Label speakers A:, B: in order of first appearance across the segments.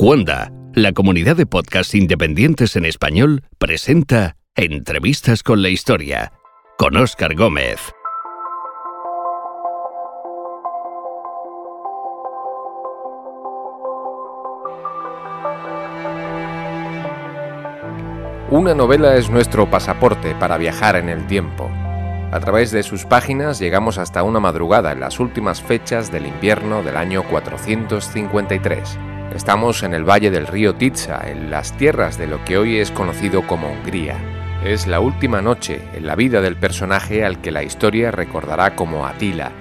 A: Cuanda, la comunidad de podcasts independientes en español, presenta Entrevistas con la Historia, con Óscar Gómez.
B: Una novela es nuestro pasaporte para viajar en el tiempo. A través de sus páginas llegamos hasta una madrugada en las últimas fechas del invierno del año 453. Estamos en el valle del río Titsa, en las tierras de lo que hoy es conocido como Hungría. Es la última noche en la vida del personaje al que la historia recordará como Atila.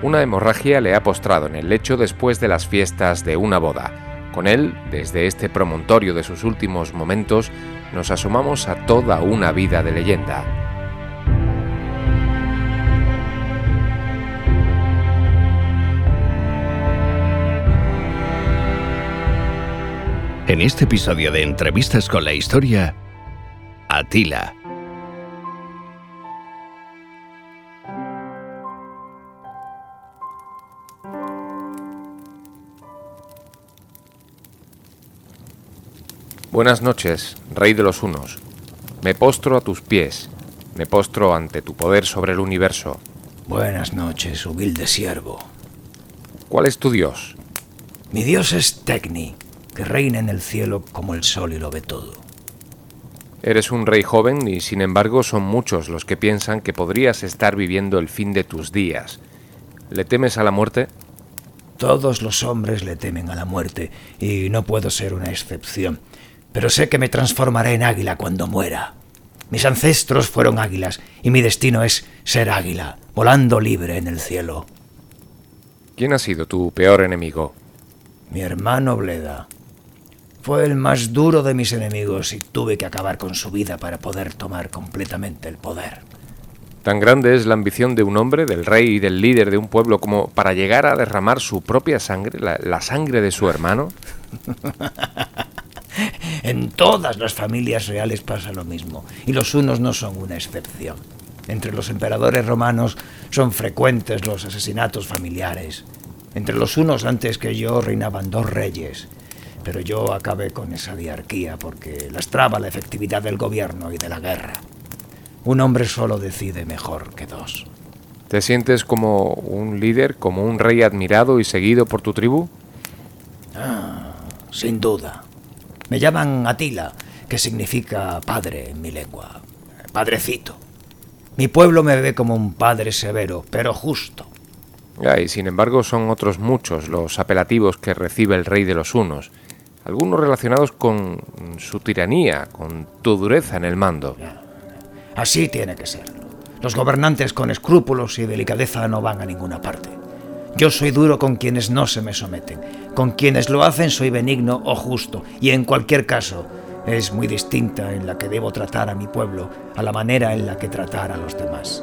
B: Una hemorragia le ha postrado en el lecho después de las fiestas de una boda. Con él, desde este promontorio de sus últimos momentos, nos asomamos a toda una vida de leyenda.
A: En este episodio de Entrevistas con la Historia, Atila.
B: Buenas noches, Rey de los Unos. Me postro a tus pies, me postro ante tu poder sobre el universo.
C: Buenas noches, humilde siervo.
B: ¿Cuál es tu Dios?
C: Mi Dios es Tecni, que reina en el cielo como el sol y lo ve todo.
B: Eres un rey joven y sin embargo son muchos los que piensan que podrías estar viviendo el fin de tus días. ¿Le temes a la muerte?
C: Todos los hombres le temen a la muerte y no puedo ser una excepción pero sé que me transformaré en águila cuando muera. Mis ancestros fueron águilas y mi destino es ser águila, volando libre en el cielo.
B: ¿Quién ha sido tu peor enemigo?
C: Mi hermano Bleda. Fue el más duro de mis enemigos y tuve que acabar con su vida para poder tomar completamente el poder.
B: ¿Tan grande es la ambición de un hombre, del rey y del líder de un pueblo como para llegar a derramar su propia sangre, la, la sangre de su hermano?
C: En todas las familias reales pasa lo mismo, y los unos no son una excepción. Entre los emperadores romanos son frecuentes los asesinatos familiares. Entre los unos antes que yo reinaban dos reyes, pero yo acabé con esa diarquía porque lastraba la efectividad del gobierno y de la guerra. Un hombre solo decide mejor que dos.
B: ¿Te sientes como un líder, como un rey admirado y seguido por tu tribu?
C: Ah, sin duda. Me llaman Atila, que significa padre en mi lengua. Padrecito. Mi pueblo me ve como un padre severo, pero justo.
B: y sin embargo son otros muchos los apelativos que recibe el rey de los unos, algunos relacionados con su tiranía, con tu dureza en el mando.
C: Así tiene que ser. Los gobernantes con escrúpulos y delicadeza no van a ninguna parte. Yo soy duro con quienes no se me someten. Con quienes lo hacen soy benigno o justo. Y en cualquier caso, es muy distinta en la que debo tratar a mi pueblo a la manera en la que tratar a los demás.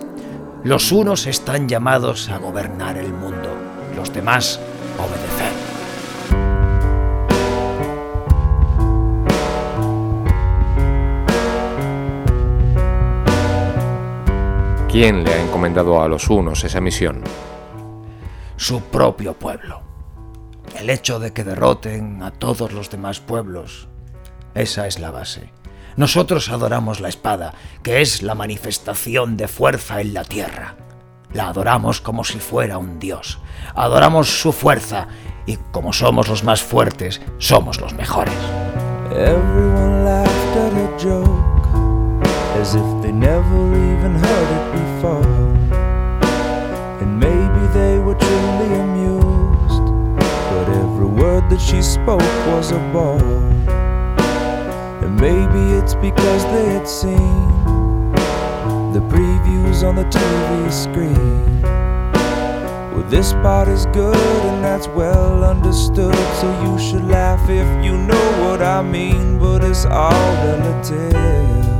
C: Los unos están llamados a gobernar el mundo, los demás obedecer.
B: ¿Quién le ha encomendado a los unos esa misión?
C: su propio pueblo. El hecho de que derroten a todos los demás pueblos, esa es la base. Nosotros adoramos la espada, que es la manifestación de fuerza en la tierra. La adoramos como si fuera un dios. Adoramos su fuerza y como somos los más fuertes, somos los mejores. Everyone laughed at a joke, as if they never even heard it before. And maybe they were truly amused. But every word that she spoke was a bore. And maybe it's because they had seen the previews on the TV screen. Well, this part is good and that's well understood. So you should laugh if you know what I mean, but it's all relative.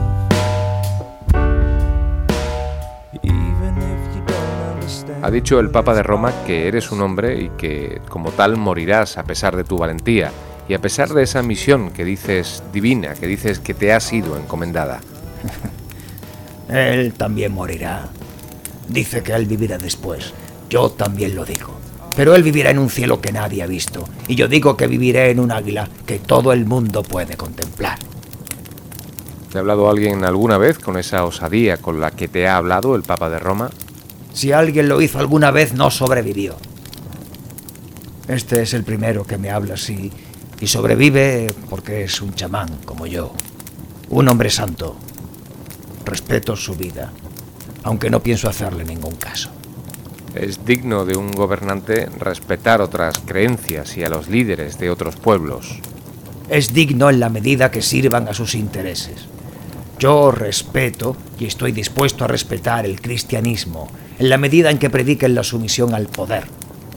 B: Ha dicho el Papa de Roma que eres un hombre y que como tal morirás a pesar de tu valentía y a pesar de esa misión que dices divina, que dices que te ha sido encomendada.
C: Él también morirá. Dice que él vivirá después. Yo también lo digo. Pero él vivirá en un cielo que nadie ha visto, y yo digo que viviré en un águila que todo el mundo puede contemplar.
B: ¿Te ha hablado alguien alguna vez con esa osadía con la que te ha hablado el Papa de Roma?
C: Si alguien lo hizo alguna vez, no sobrevivió. Este es el primero que me habla así, y sobrevive porque es un chamán como yo, un hombre santo. Respeto su vida, aunque no pienso hacerle ningún caso.
B: Es digno de un gobernante respetar otras creencias y a los líderes de otros pueblos.
C: Es digno en la medida que sirvan a sus intereses. Yo respeto y estoy dispuesto a respetar el cristianismo en la medida en que prediquen la sumisión al poder,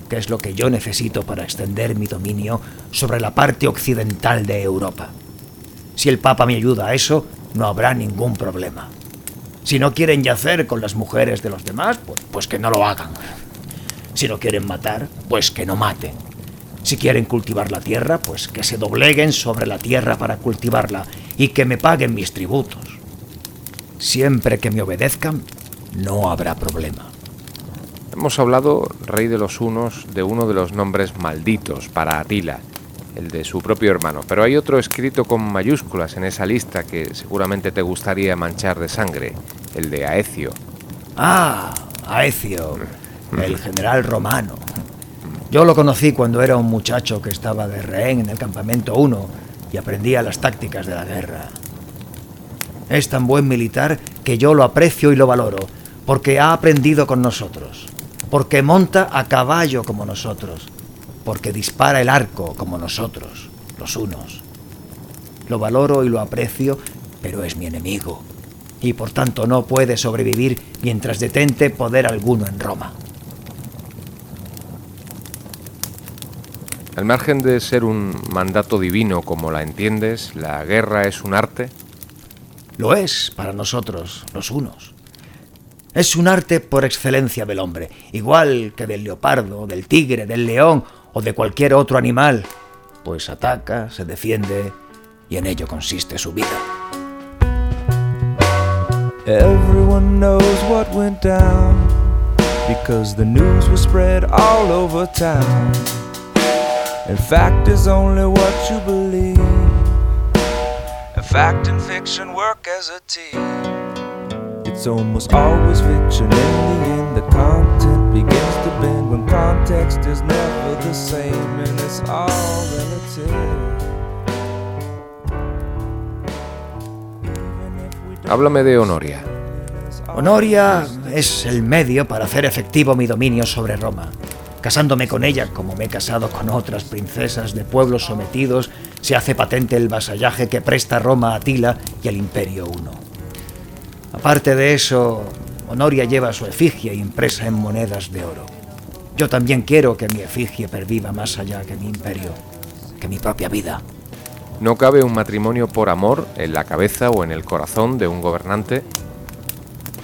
C: que es lo que yo necesito para extender mi dominio sobre la parte occidental de Europa. Si el Papa me ayuda a eso, no habrá ningún problema. Si no quieren yacer con las mujeres de los demás, pues, pues que no lo hagan. Si no quieren matar, pues que no maten. Si quieren cultivar la tierra, pues que se dobleguen sobre la tierra para cultivarla y que me paguen mis tributos. Siempre que me obedezcan, no habrá problema.
B: Hemos hablado, rey de los unos, de uno de los nombres malditos para Atila, el de su propio hermano, pero hay otro escrito con mayúsculas en esa lista que seguramente te gustaría manchar de sangre, el de Aecio.
C: Ah, Aecio, el general romano. Yo lo conocí cuando era un muchacho que estaba de rehén en el campamento 1 y aprendía las tácticas de la guerra. Es tan buen militar que yo lo aprecio y lo valoro, porque ha aprendido con nosotros, porque monta a caballo como nosotros, porque dispara el arco como nosotros, los unos. Lo valoro y lo aprecio, pero es mi enemigo, y por tanto no puede sobrevivir mientras detente poder alguno en Roma.
B: Al margen de ser un mandato divino como la entiendes, ¿la guerra es un arte?
C: Lo es para nosotros, los unos. Es un arte por excelencia del hombre, igual que del leopardo, del tigre, del león o de cualquier otro animal, pues ataca, se defiende y en ello consiste su vida. Everyone knows what went down because the news was spread all over town. In fact is only what you believe. And fact and fiction work as a team. It's almost always fiction in the end. The content begins to bend when context is never the same and it's all relative.
B: Háblame de Honoria.
C: Honoria es el medio para hacer efectivo mi dominio sobre Roma. Casándome con ella, como me he casado con otras princesas de pueblos sometidos, se hace patente el vasallaje que presta Roma a Atila y al Imperio Uno. Aparte de eso, Honoria lleva su efigie impresa en monedas de oro. Yo también quiero que mi efigie perviva más allá que mi imperio, que mi propia vida.
B: ¿No cabe un matrimonio por amor en la cabeza o en el corazón de un gobernante?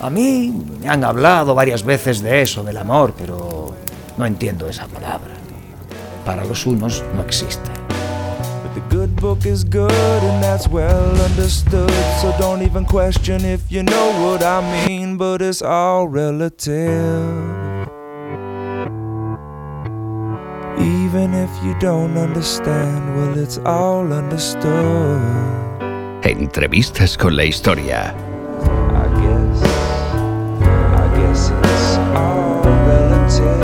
C: A mí me han hablado varias veces de eso, del amor, pero no entiendo esa palabra. Para los unos no existe.
D: But the good book is good and that's well understood. So don't even question if you know what I mean, but it's all relative. Even if you don't understand, well, it's all understood.
A: Entrevistas con la historia.
D: I guess, I guess it's all relative.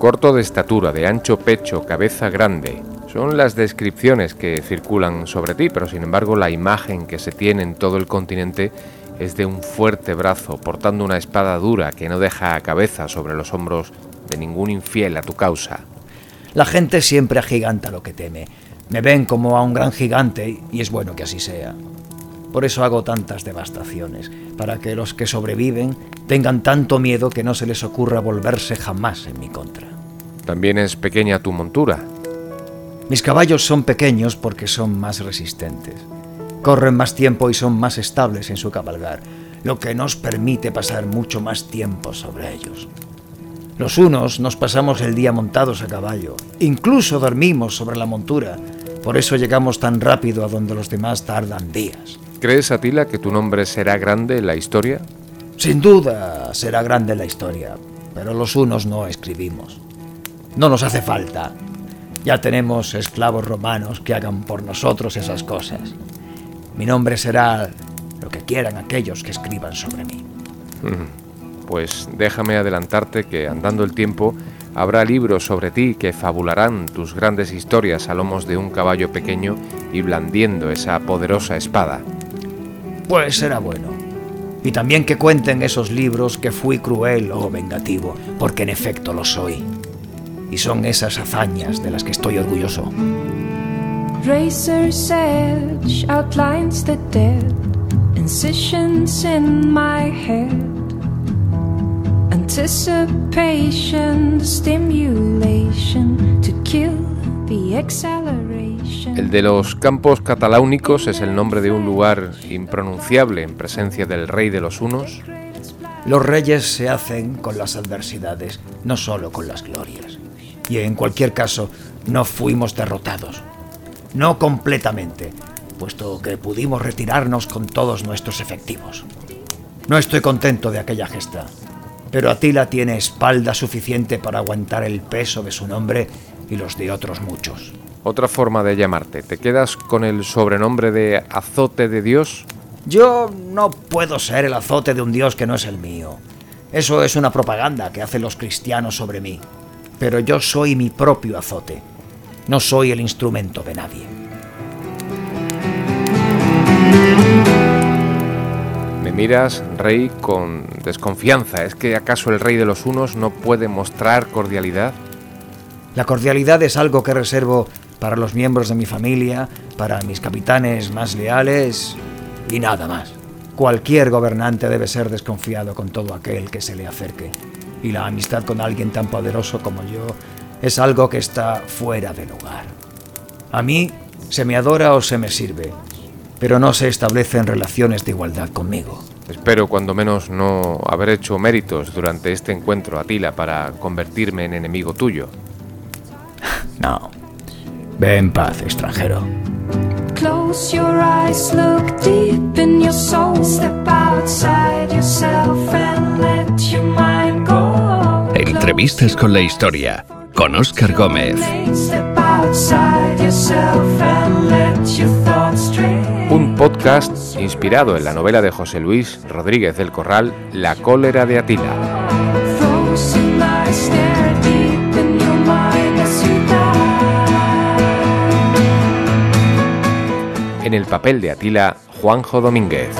B: Corto de estatura, de ancho pecho, cabeza grande. Son las descripciones que circulan sobre ti, pero sin embargo la imagen que se tiene en todo el continente es de un fuerte brazo portando una espada dura que no deja a cabeza sobre los hombros de ningún infiel a tu causa.
C: La gente siempre agiganta lo que teme. Me ven como a un gran gigante y es bueno que así sea. Por eso hago tantas devastaciones, para que los que sobreviven tengan tanto miedo que no se les ocurra volverse jamás en mi contra.
B: También es pequeña tu montura.
C: Mis caballos son pequeños porque son más resistentes. Corren más tiempo y son más estables en su cabalgar, lo que nos permite pasar mucho más tiempo sobre ellos. Los unos nos pasamos el día montados a caballo, incluso dormimos sobre la montura, por eso llegamos tan rápido a donde los demás tardan días.
B: ¿Crees, Atila, que tu nombre será grande en la historia?
C: Sin duda será grande la historia, pero los unos no escribimos. No nos hace falta. Ya tenemos esclavos romanos que hagan por nosotros esas cosas. Mi nombre será lo que quieran aquellos que escriban sobre mí.
B: Pues déjame adelantarte que andando el tiempo habrá libros sobre ti que fabularán tus grandes historias a lomos de un caballo pequeño y blandiendo esa poderosa espada.
C: Pues será bueno. Y también que cuenten esos libros que fui cruel o vengativo, porque en efecto lo soy. Y son esas hazañas de las que estoy orgulloso.
E: Razor's edge outlines the dead, incisions in my head, anticipation, stimulation to kill the acceleration.
B: El de los Campos Cataláunicos es el nombre de un lugar impronunciable en presencia del rey de los unos.
C: Los reyes se hacen con las adversidades, no solo con las glorias. Y en cualquier caso, no fuimos derrotados. No completamente, puesto que pudimos retirarnos con todos nuestros efectivos. No estoy contento de aquella gesta, pero Atila tiene espalda suficiente para aguantar el peso de su nombre y los de otros muchos.
B: Otra forma de llamarte, ¿te quedas con el sobrenombre de azote de Dios?
C: Yo no puedo ser el azote de un dios que no es el mío. Eso es una propaganda que hacen los cristianos sobre mí. Pero yo soy mi propio azote. No soy el instrumento de nadie.
B: Me miras, rey, con desconfianza. ¿Es que acaso el rey de los unos no puede mostrar cordialidad?
C: La cordialidad es algo que reservo para los miembros de mi familia, para mis capitanes más leales y nada más. Cualquier gobernante debe ser desconfiado con todo aquel que se le acerque. Y la amistad con alguien tan poderoso como yo es algo que está fuera de lugar. A mí se me adora o se me sirve, pero no se establecen relaciones de igualdad conmigo.
B: Espero cuando menos no haber hecho méritos durante este encuentro, Atila, para convertirme en enemigo tuyo.
C: No. Ve en paz, extranjero.
E: Close your eyes, look deep in your soul, step outside yourself and let your mind go.
A: Entrevistas con la historia, con Óscar Gómez.
B: Un podcast inspirado en la novela de José Luis Rodríguez del Corral, La cólera de Atila. En el papel de Atila, Juanjo Domínguez.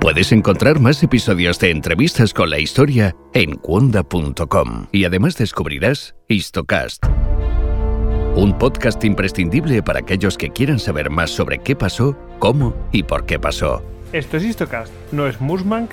A: Puedes encontrar más episodios de entrevistas con la historia en cuonda.com y además descubrirás Histocast, un podcast imprescindible para aquellos que quieran saber más sobre qué pasó, cómo y por qué pasó.
F: Esto es Histocast, no es Musmank,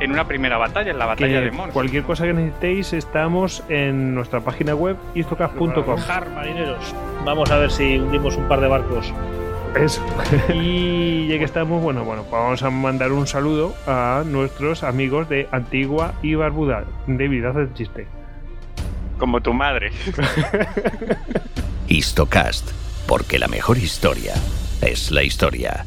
G: en una primera batalla, en la batalla
F: Que
G: de Mons.
F: cualquier cosa que necesitéis, estamos en nuestra página web histocast.com.
H: Bajar, marineros. Vamos a ver si hundimos un par de barcos.
F: Eso. y ya que estamos, bueno, bueno, pues vamos a mandar un saludo a nuestros amigos de Antigua y Barbuda. David, haz el chiste.
G: Como tu madre.
A: Histocast, porque la mejor historia es la historia.